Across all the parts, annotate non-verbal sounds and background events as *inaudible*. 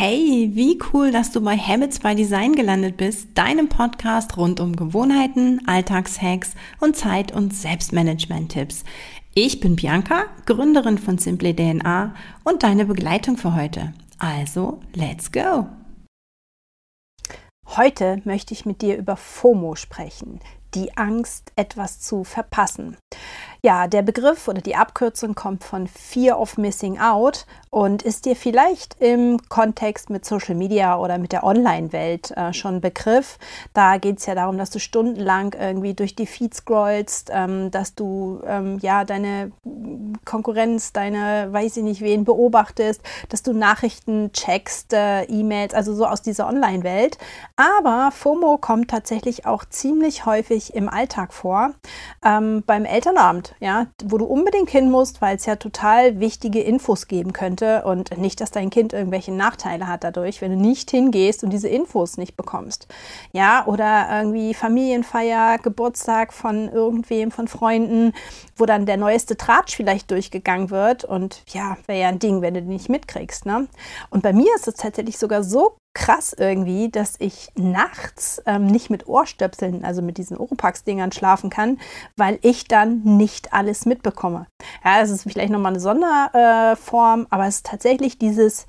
Hey, wie cool, dass du bei Habits by Design gelandet bist, deinem Podcast rund um Gewohnheiten, Alltagshacks und Zeit- und Selbstmanagement-Tipps. Ich bin Bianca, Gründerin von Simply DNA und deine Begleitung für heute. Also, let's go! Heute möchte ich mit dir über FOMO sprechen, die Angst, etwas zu verpassen. Ja, der Begriff oder die Abkürzung kommt von Fear of Missing Out und ist dir vielleicht im Kontext mit Social Media oder mit der Online-Welt äh, schon Begriff. Da geht es ja darum, dass du stundenlang irgendwie durch die Feeds scrollst, ähm, dass du ähm, ja deine Konkurrenz, deine weiß ich nicht wen beobachtest, dass du Nachrichten checkst, äh, E-Mails, also so aus dieser Online-Welt. Aber FOMO kommt tatsächlich auch ziemlich häufig im Alltag vor. Ähm, beim Elternabend ja, wo du unbedingt hin musst, weil es ja total wichtige Infos geben könnte und nicht, dass dein Kind irgendwelche Nachteile hat dadurch, wenn du nicht hingehst und diese Infos nicht bekommst. Ja, oder irgendwie Familienfeier, Geburtstag von irgendwem, von Freunden, wo dann der neueste Tratsch vielleicht durchgegangen wird und ja, wäre ja ein Ding, wenn du den nicht mitkriegst. Ne? Und bei mir ist es tatsächlich sogar so krass irgendwie, dass ich nachts ähm, nicht mit Ohrstöpseln, also mit diesen Oropax-Dingern schlafen kann, weil ich dann nicht alles mitbekomme. Ja, das ist vielleicht nochmal eine Sonderform, äh, aber es ist tatsächlich dieses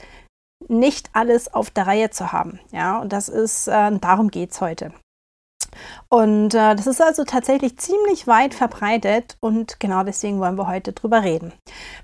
nicht alles auf der Reihe zu haben. Ja, und das ist, äh, darum geht es heute. Und äh, das ist also tatsächlich ziemlich weit verbreitet und genau deswegen wollen wir heute drüber reden.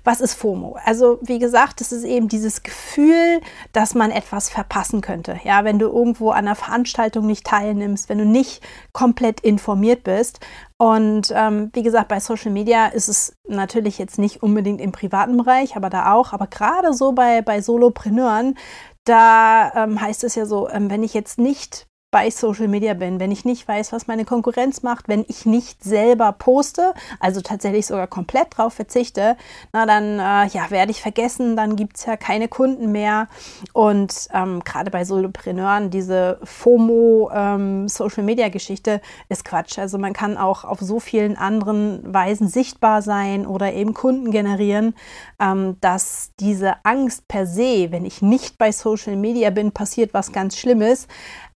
Was ist FOMO? Also wie gesagt, das ist eben dieses Gefühl, dass man etwas verpassen könnte. Ja, wenn du irgendwo an einer Veranstaltung nicht teilnimmst, wenn du nicht komplett informiert bist. Und ähm, wie gesagt, bei Social Media ist es natürlich jetzt nicht unbedingt im privaten Bereich, aber da auch. Aber gerade so bei, bei Solopreneuren, da ähm, heißt es ja so, ähm, wenn ich jetzt nicht bei Social Media bin, wenn ich nicht weiß, was meine Konkurrenz macht, wenn ich nicht selber poste, also tatsächlich sogar komplett drauf verzichte, na dann äh, ja, werde ich vergessen, dann gibt es ja keine Kunden mehr. Und ähm, gerade bei Solopreneuren, diese FOMO ähm, Social Media Geschichte ist Quatsch. Also man kann auch auf so vielen anderen Weisen sichtbar sein oder eben Kunden generieren, ähm, dass diese Angst per se, wenn ich nicht bei Social Media bin, passiert was ganz Schlimmes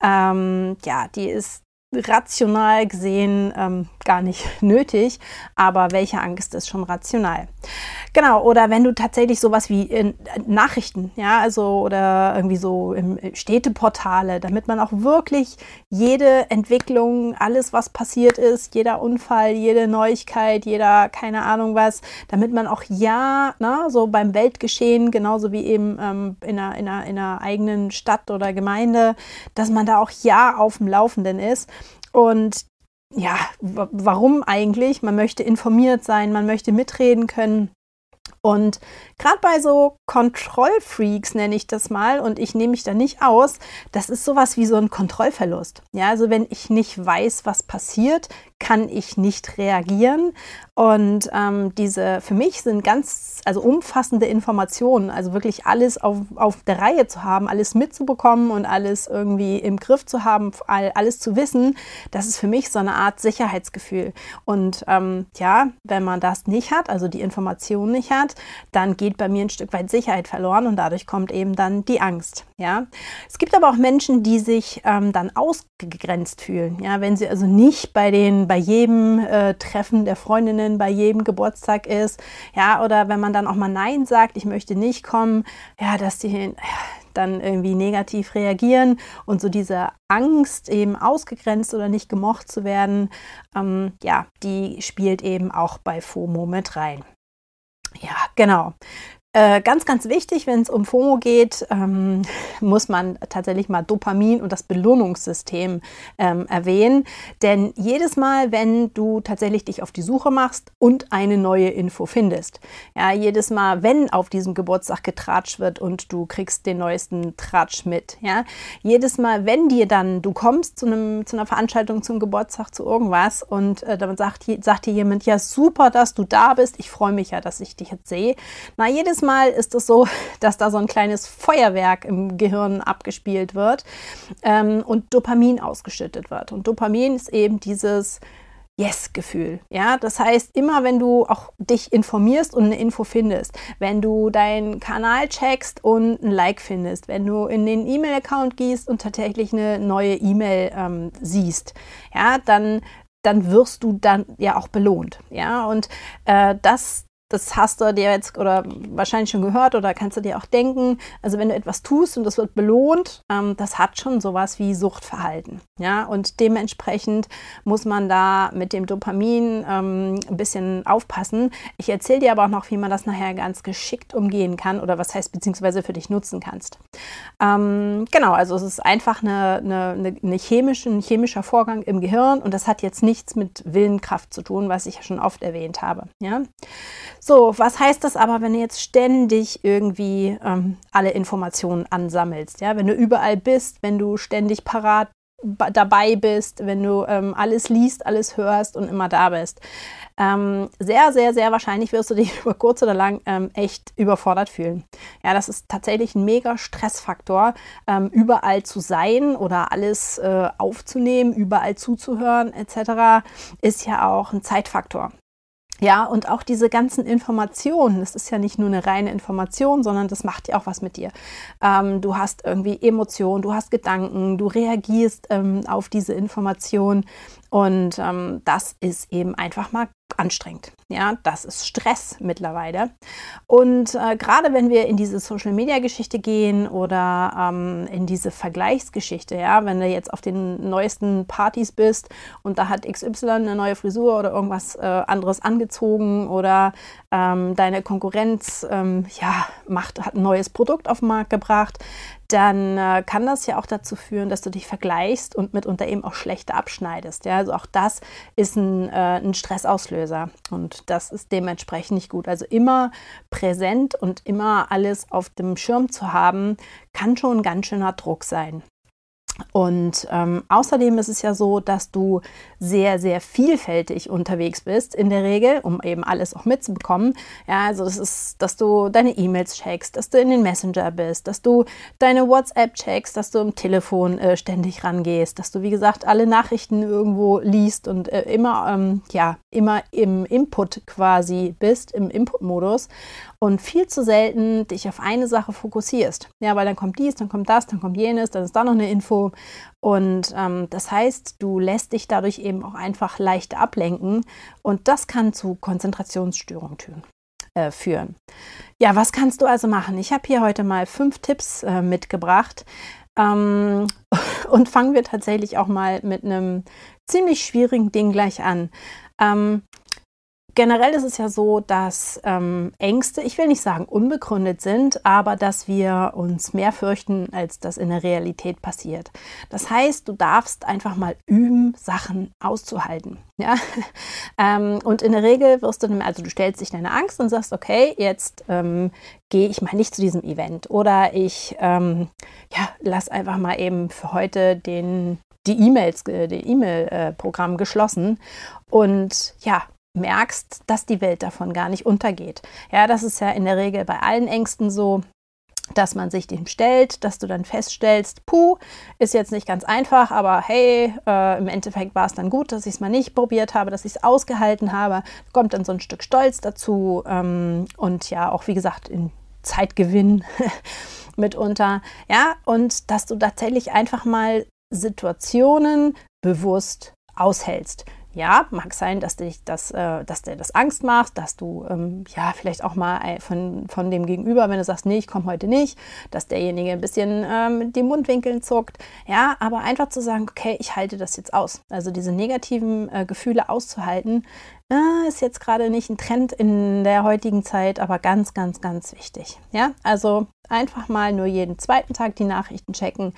ähm, ja, die ist rational gesehen ähm, gar nicht *laughs* nötig, aber welche Angst ist schon rational? Genau, oder wenn du tatsächlich sowas wie äh, Nachrichten, ja, also oder irgendwie so im Städteportale, damit man auch wirklich jede Entwicklung, alles was passiert ist, jeder Unfall, jede Neuigkeit, jeder keine Ahnung was, damit man auch ja, na, so beim Weltgeschehen, genauso wie eben ähm, in, einer, in, einer, in einer eigenen Stadt oder Gemeinde, dass man da auch ja auf dem Laufenden ist. Und ja, warum eigentlich? Man möchte informiert sein, man möchte mitreden können. Und gerade bei so Kontrollfreaks nenne ich das mal und ich nehme mich da nicht aus, das ist sowas wie so ein Kontrollverlust. Ja, also wenn ich nicht weiß, was passiert, kann ich nicht reagieren. Und ähm, diese für mich sind ganz, also umfassende Informationen, also wirklich alles auf, auf der Reihe zu haben, alles mitzubekommen und alles irgendwie im Griff zu haben, alles zu wissen, das ist für mich so eine Art Sicherheitsgefühl. Und ähm, ja, wenn man das nicht hat, also die Information nicht hat, dann geht bei mir ein Stück weit Sicherheit verloren und dadurch kommt eben dann die Angst. Ja, es gibt aber auch Menschen, die sich ähm, dann ausgegrenzt fühlen. Ja, wenn sie also nicht bei den bei jedem äh, Treffen der Freundinnen, bei jedem Geburtstag ist, ja, oder wenn man dann auch mal Nein sagt, ich möchte nicht kommen, ja, dass die ja, dann irgendwie negativ reagieren und so diese Angst eben ausgegrenzt oder nicht gemocht zu werden, ähm, ja, die spielt eben auch bei FOMO mit rein. Ja, genau. Äh, ganz, ganz wichtig, wenn es um FOMO geht, ähm, muss man tatsächlich mal Dopamin und das Belohnungssystem ähm, erwähnen. Denn jedes Mal, wenn du tatsächlich dich auf die Suche machst und eine neue Info findest, ja, jedes Mal, wenn auf diesem Geburtstag getratscht wird und du kriegst den neuesten Tratsch mit, ja, jedes Mal, wenn dir dann, du kommst zu, einem, zu einer Veranstaltung, zum Geburtstag, zu irgendwas und äh, dann sagt, sagt dir jemand, ja, super, dass du da bist, ich freue mich ja, dass ich dich jetzt sehe. Na, jedes jedes Mal ist es so, *laughs* dass da so ein kleines Feuerwerk im Gehirn abgespielt wird ähm, und Dopamin ausgeschüttet wird. Und Dopamin ist eben dieses Yes-Gefühl. Ja, das heißt, immer wenn du auch dich informierst und eine Info findest, wenn du deinen Kanal checkst und ein Like findest, wenn du in den E-Mail-Account gehst und tatsächlich eine neue E-Mail ähm, siehst, ja, dann dann wirst du dann ja auch belohnt. Ja, und äh, das, das hast du dir jetzt oder wahrscheinlich schon gehört oder kannst du dir auch denken. Also wenn du etwas tust und das wird belohnt, ähm, das hat schon sowas wie Suchtverhalten. Ja, und dementsprechend muss man da mit dem Dopamin ähm, ein bisschen aufpassen. Ich erzähle dir aber auch noch, wie man das nachher ganz geschickt umgehen kann oder was heißt beziehungsweise für dich nutzen kannst. Ähm, genau, also es ist einfach eine, eine, eine chemische, ein chemischer Vorgang im Gehirn und das hat jetzt nichts mit Willenkraft zu tun, was ich ja schon oft erwähnt habe. Ja. So, was heißt das aber, wenn du jetzt ständig irgendwie ähm, alle Informationen ansammelst? Ja, wenn du überall bist, wenn du ständig parat dabei bist, wenn du ähm, alles liest, alles hörst und immer da bist. Ähm, sehr, sehr, sehr wahrscheinlich wirst du dich *laughs* über kurz oder lang ähm, echt überfordert fühlen. Ja, das ist tatsächlich ein mega Stressfaktor, ähm, überall zu sein oder alles äh, aufzunehmen, überall zuzuhören etc. ist ja auch ein Zeitfaktor. Ja, und auch diese ganzen Informationen, das ist ja nicht nur eine reine Information, sondern das macht ja auch was mit dir. Ähm, du hast irgendwie Emotionen, du hast Gedanken, du reagierst ähm, auf diese Information und ähm, das ist eben einfach mal anstrengend. Ja, das ist Stress mittlerweile. Und äh, gerade wenn wir in diese Social Media Geschichte gehen oder ähm, in diese Vergleichsgeschichte, ja, wenn du jetzt auf den neuesten Partys bist und da hat XY eine neue Frisur oder irgendwas äh, anderes angezogen oder ähm, deine Konkurrenz ähm, ja, macht, hat ein neues Produkt auf den Markt gebracht, dann äh, kann das ja auch dazu führen, dass du dich vergleichst und mitunter eben auch schlechter abschneidest. Ja? Also auch das ist ein, äh, ein Stressauslöser und das ist dementsprechend nicht gut. Also immer präsent und immer alles auf dem Schirm zu haben, kann schon ein ganz schöner Druck sein. Und ähm, außerdem ist es ja so, dass du sehr, sehr vielfältig unterwegs bist in der Regel, um eben alles auch mitzubekommen. Ja, also das ist, dass du deine E-Mails checkst, dass du in den Messenger bist, dass du deine WhatsApp checkst, dass du im Telefon äh, ständig rangehst, dass du, wie gesagt, alle Nachrichten irgendwo liest und äh, immer, ähm, ja, immer im Input quasi bist, im Input-Modus und viel zu selten dich auf eine Sache fokussierst. Ja, weil dann kommt dies, dann kommt das, dann kommt jenes, dann ist da noch eine Info. Und ähm, das heißt, du lässt dich dadurch eben auch einfach leicht ablenken und das kann zu Konzentrationsstörungen äh, führen. Ja, was kannst du also machen? Ich habe hier heute mal fünf Tipps äh, mitgebracht. Ähm, *laughs* und fangen wir tatsächlich auch mal mit einem ziemlich schwierigen Ding gleich an. Ähm, generell ist es ja so, dass ähm, Ängste, ich will nicht sagen unbegründet sind, aber dass wir uns mehr fürchten, als das in der Realität passiert. Das heißt, du darfst einfach mal üben, Sachen auszuhalten. *laughs* Ja? ähm, und in der Regel wirst du, also du stellst dich deine Angst und sagst, okay, jetzt ähm, gehe ich mal nicht zu diesem Event oder ich ähm, ja, lass einfach mal eben für heute den die E-Mails, äh, die E-Mail-Programm geschlossen und ja, merkst, dass die Welt davon gar nicht untergeht. Ja, das ist ja in der Regel bei allen Ängsten so, dass man sich dem stellt, dass du dann feststellst, puh, ist jetzt nicht ganz einfach, aber hey, äh, im Endeffekt war es dann gut, dass ich es mal nicht probiert habe, dass ich es ausgehalten habe. Kommt dann so ein Stück Stolz dazu ähm, und ja, auch wie gesagt, in Zeitgewinn *laughs* mitunter. Ja, und dass du tatsächlich einfach mal Situationen bewusst aushältst ja, mag sein, dass dich das, äh, dass dir das Angst macht, dass du ähm, ja vielleicht auch mal von, von dem Gegenüber, wenn du sagst, nee, ich komme heute nicht, dass derjenige ein bisschen ähm, den Mundwinkeln zuckt. Ja, aber einfach zu sagen, okay, ich halte das jetzt aus. Also diese negativen äh, Gefühle auszuhalten, äh, ist jetzt gerade nicht ein Trend in der heutigen Zeit, aber ganz, ganz, ganz wichtig. Ja, also einfach mal nur jeden zweiten Tag die Nachrichten checken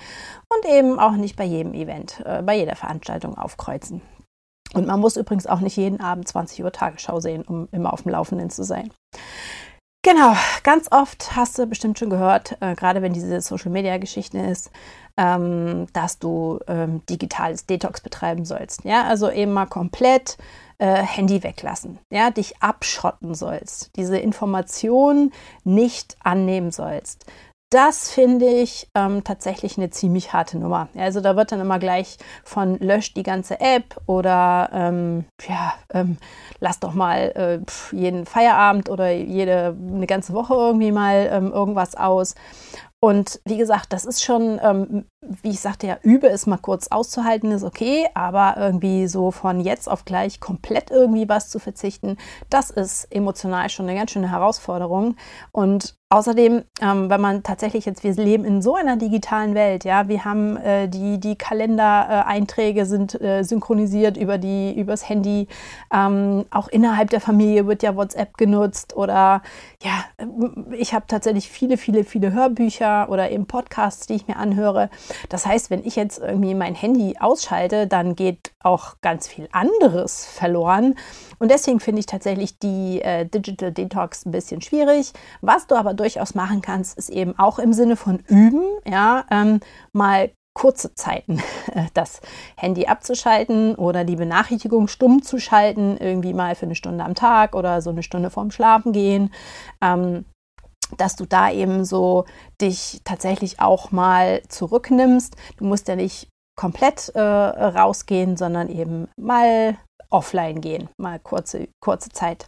und eben auch nicht bei jedem Event, äh, bei jeder Veranstaltung aufkreuzen. Und man muss übrigens auch nicht jeden Abend 20 Uhr Tagesschau sehen, um immer auf dem Laufenden zu sein. Genau, ganz oft hast du bestimmt schon gehört, äh, gerade wenn diese Social-Media-Geschichte ist, ähm, dass du ähm, digitales Detox betreiben sollst. Ja, also eben mal komplett äh, Handy weglassen, ja, dich abschotten sollst, diese Informationen nicht annehmen sollst das finde ich ähm, tatsächlich eine ziemlich harte Nummer. Also da wird dann immer gleich von löscht die ganze App oder ähm, ja, ähm, lass doch mal äh, jeden Feierabend oder jede eine ganze Woche irgendwie mal ähm, irgendwas aus. Und wie gesagt, das ist schon, ähm, wie ich sagte ja, übe es mal kurz auszuhalten, ist okay, aber irgendwie so von jetzt auf gleich komplett irgendwie was zu verzichten, das ist emotional schon eine ganz schöne Herausforderung. Und Außerdem, ähm, wenn man tatsächlich jetzt, wir leben in so einer digitalen Welt, ja, wir haben äh, die, die Kalendereinträge sind äh, synchronisiert über die, übers Handy. Ähm, auch innerhalb der Familie wird ja WhatsApp genutzt oder ja, ich habe tatsächlich viele, viele, viele Hörbücher oder eben Podcasts, die ich mir anhöre. Das heißt, wenn ich jetzt irgendwie mein Handy ausschalte, dann geht auch ganz viel anderes verloren. Und deswegen finde ich tatsächlich die äh, Digital Detox ein bisschen schwierig. Was du aber durchaus machen kannst, ist eben auch im Sinne von üben, ja, ähm, mal kurze Zeiten *laughs* äh, das Handy abzuschalten oder die Benachrichtigung stumm zu schalten, irgendwie mal für eine Stunde am Tag oder so eine Stunde vorm Schlafen gehen. Ähm, dass du da eben so dich tatsächlich auch mal zurücknimmst. Du musst ja nicht komplett äh, rausgehen, sondern eben mal offline gehen, mal kurze, kurze Zeit.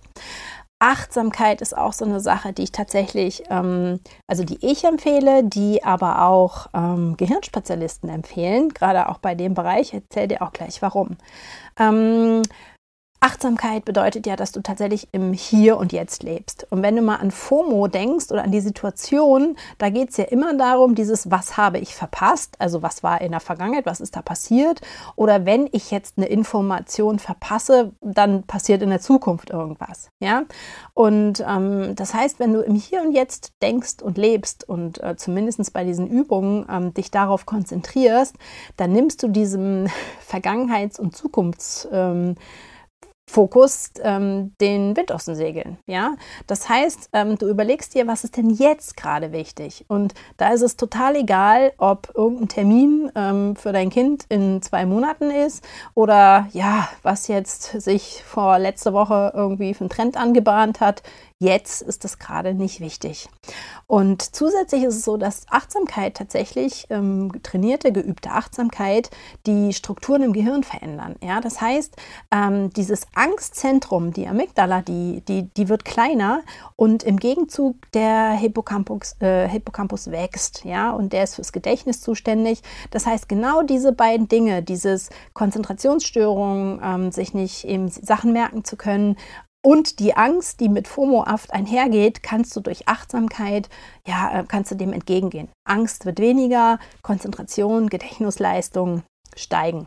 Achtsamkeit ist auch so eine Sache, die ich tatsächlich, ähm, also die ich empfehle, die aber auch ähm, Gehirnspezialisten empfehlen, gerade auch bei dem Bereich. Ich erzähle dir auch gleich warum. Ähm, Achtsamkeit bedeutet ja, dass du tatsächlich im Hier und Jetzt lebst. Und wenn du mal an FOMO denkst oder an die Situation, da geht es ja immer darum, dieses, was habe ich verpasst? Also was war in der Vergangenheit, was ist da passiert? Oder wenn ich jetzt eine Information verpasse, dann passiert in der Zukunft irgendwas. Ja? Und ähm, das heißt, wenn du im Hier und Jetzt denkst und lebst und äh, zumindest bei diesen Übungen ähm, dich darauf konzentrierst, dann nimmst du diesem *laughs* Vergangenheits- und Zukunfts- ähm, Fokus ähm, den Wind aus den Segeln. Ja? Das heißt, ähm, du überlegst dir, was ist denn jetzt gerade wichtig? Und da ist es total egal, ob irgendein Termin ähm, für dein Kind in zwei Monaten ist oder ja, was jetzt sich vor letzter Woche irgendwie für einen Trend angebahnt hat. Jetzt ist das gerade nicht wichtig. Und zusätzlich ist es so, dass Achtsamkeit tatsächlich, ähm, trainierte, geübte Achtsamkeit, die Strukturen im Gehirn verändern. Ja, das heißt, ähm, dieses Angstzentrum, die Amygdala, die, die, die wird kleiner und im Gegenzug der Hippocampus, äh, Hippocampus wächst. Ja, und der ist fürs Gedächtnis zuständig. Das heißt, genau diese beiden Dinge, dieses Konzentrationsstörung, ähm, sich nicht eben Sachen merken zu können und die Angst, die mit FOMO oft einhergeht, kannst du durch Achtsamkeit, ja, äh, kannst du dem entgegengehen. Angst wird weniger, Konzentration, Gedächtnisleistung steigen.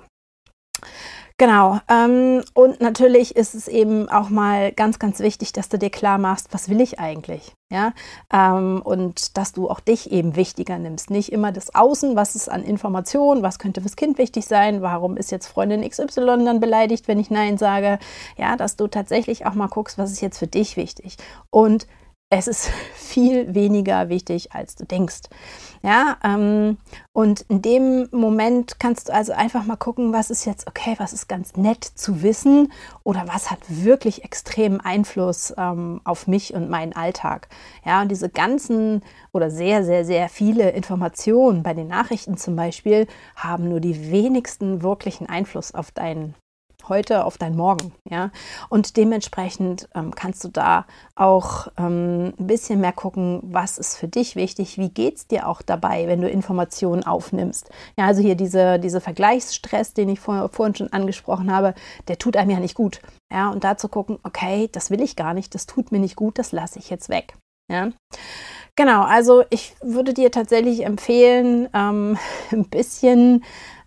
Genau. Ähm, und natürlich ist es eben auch mal ganz, ganz wichtig, dass du dir klar machst, was will ich eigentlich? Ja, ähm, und dass du auch dich eben wichtiger nimmst. Nicht immer das Außen, was ist an Informationen, was könnte fürs Kind wichtig sein, warum ist jetzt Freundin XY dann beleidigt, wenn ich Nein sage. Ja, dass du tatsächlich auch mal guckst, was ist jetzt für dich wichtig. Und es ist *laughs* viel weniger wichtig, als du denkst. Ja, ähm, und in dem Moment kannst du also einfach mal gucken, was ist jetzt okay, was ist ganz nett zu wissen oder was hat wirklich extremen Einfluss ähm, auf mich und meinen Alltag. Ja, und diese ganzen oder sehr, sehr, sehr viele Informationen bei den Nachrichten zum Beispiel haben nur die wenigsten wirklichen Einfluss auf deinen heute auf dein Morgen. Ja? Und dementsprechend ähm, kannst du da auch ähm, ein bisschen mehr gucken, was ist für dich wichtig, wie geht es dir auch dabei, wenn du Informationen aufnimmst. Ja, also hier diese, diese Vergleichsstress, den ich vor, vorhin schon angesprochen habe, der tut einem ja nicht gut. Ja, und da zu gucken, okay, das will ich gar nicht, das tut mir nicht gut, das lasse ich jetzt weg. Ja. Genau, also ich würde dir tatsächlich empfehlen, ähm, *laughs* ein bisschen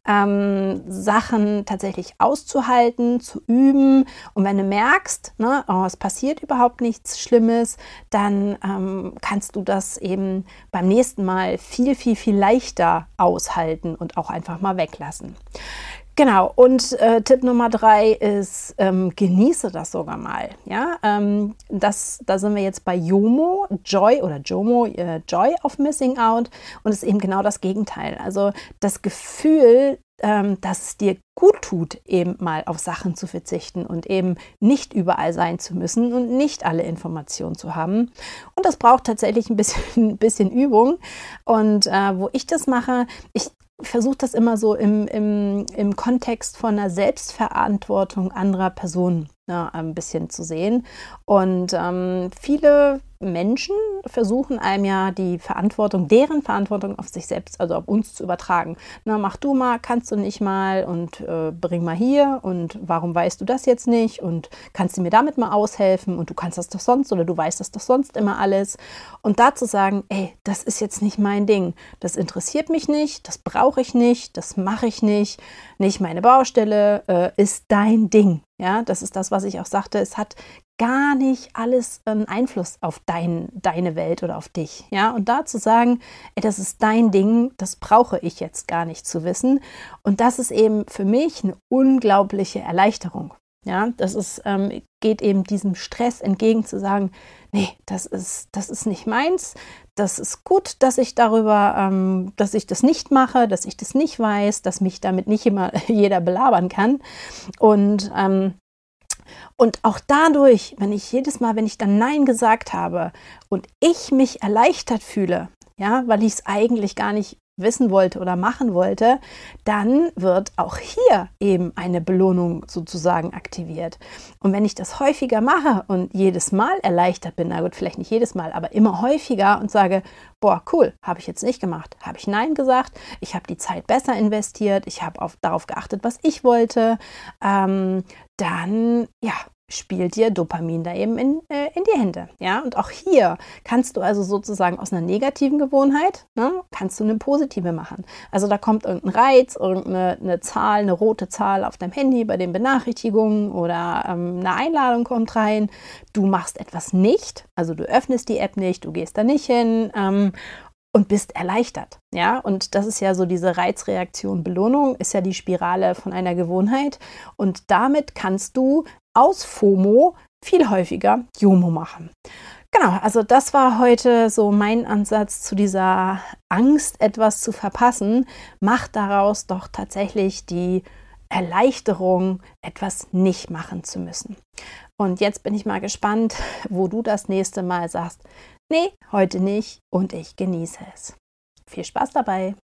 ähm, Sachen tatsächlich auszuhalten, zu üben. Und wenn du merkst, ne, oh, es passiert überhaupt nichts Schlimmes, dann ähm, kannst du das eben beim nächsten Mal viel, viel, viel leichter aushalten und auch einfach mal weglassen. Genau, und äh, Tipp Nummer drei ist, ähm, genieße das sogar mal. Ja, ähm, das, da sind wir jetzt bei Jomo, Joy oder Jomo, äh, Joy of Missing Out und ist eben genau das Gegenteil. Also das Gefühl, ähm, dass es dir gut tut, eben mal auf Sachen zu verzichten und eben nicht überall sein zu müssen und nicht alle Informationen zu haben. Und das braucht tatsächlich ein bisschen, *laughs* ein bisschen Übung. Und äh, wo ich das mache, ich versuche das immer so im, im, im Kontext von einer Selbstverantwortung anderer Personen ne, ein bisschen zu sehen. Und ähm, viele Menschen versuchen einem ja die Verantwortung, deren Verantwortung auf sich selbst, also auf uns zu übertragen. Na, mach du mal, kannst du nicht mal und äh, bring mal hier und warum weißt du das jetzt nicht und kannst du mir damit mal aushelfen und du kannst das doch sonst oder du weißt das doch sonst immer alles. Und da zu sagen, ey, das ist jetzt nicht mein Ding, das interessiert mich nicht, das brauche ich nicht, das mache ich nicht, nicht meine Baustelle, äh, ist dein Ding. Ja, das ist das, was ich auch sagte. Es hat gar nicht alles einen Einfluss auf dein, deine Welt oder auf dich. Ja, und da zu sagen, ey, das ist dein Ding, das brauche ich jetzt gar nicht zu wissen. Und das ist eben für mich eine unglaubliche Erleichterung. Ja, das ist, ähm, geht eben diesem Stress entgegen zu sagen, nee, das ist, das ist nicht meins. Das ist gut, dass ich darüber, ähm, dass ich das nicht mache, dass ich das nicht weiß, dass mich damit nicht immer *laughs* jeder belabern kann. Und ähm, und auch dadurch, wenn ich jedes Mal, wenn ich dann Nein gesagt habe und ich mich erleichtert fühle, ja, weil ich es eigentlich gar nicht wissen wollte oder machen wollte, dann wird auch hier eben eine Belohnung sozusagen aktiviert. Und wenn ich das häufiger mache und jedes Mal erleichtert bin, na gut, vielleicht nicht jedes Mal, aber immer häufiger und sage, boah, cool, habe ich jetzt nicht gemacht, habe ich Nein gesagt, ich habe die Zeit besser investiert, ich habe darauf geachtet, was ich wollte, ähm, dann ja, spielt dir Dopamin da eben in, äh, in die Hände. Ja, und auch hier kannst du also sozusagen aus einer negativen Gewohnheit, ne, kannst du eine positive machen. Also da kommt irgendein Reiz, irgendeine eine Zahl, eine rote Zahl auf deinem Handy bei den Benachrichtigungen oder ähm, eine Einladung kommt rein. Du machst etwas nicht, also du öffnest die App nicht, du gehst da nicht hin ähm, und bist erleichtert. Ja, und das ist ja so diese Reizreaktion Belohnung, ist ja die Spirale von einer Gewohnheit. Und damit kannst du aus FOMO viel häufiger JOMO machen. Genau, also das war heute so mein Ansatz zu dieser Angst, etwas zu verpassen. Mach daraus doch tatsächlich die Erleichterung, etwas nicht machen zu müssen. Und jetzt bin ich mal gespannt, *laughs* wo du das nächste Mal sagst, nee, heute nicht und ich genieße es. Viel Spaß dabei!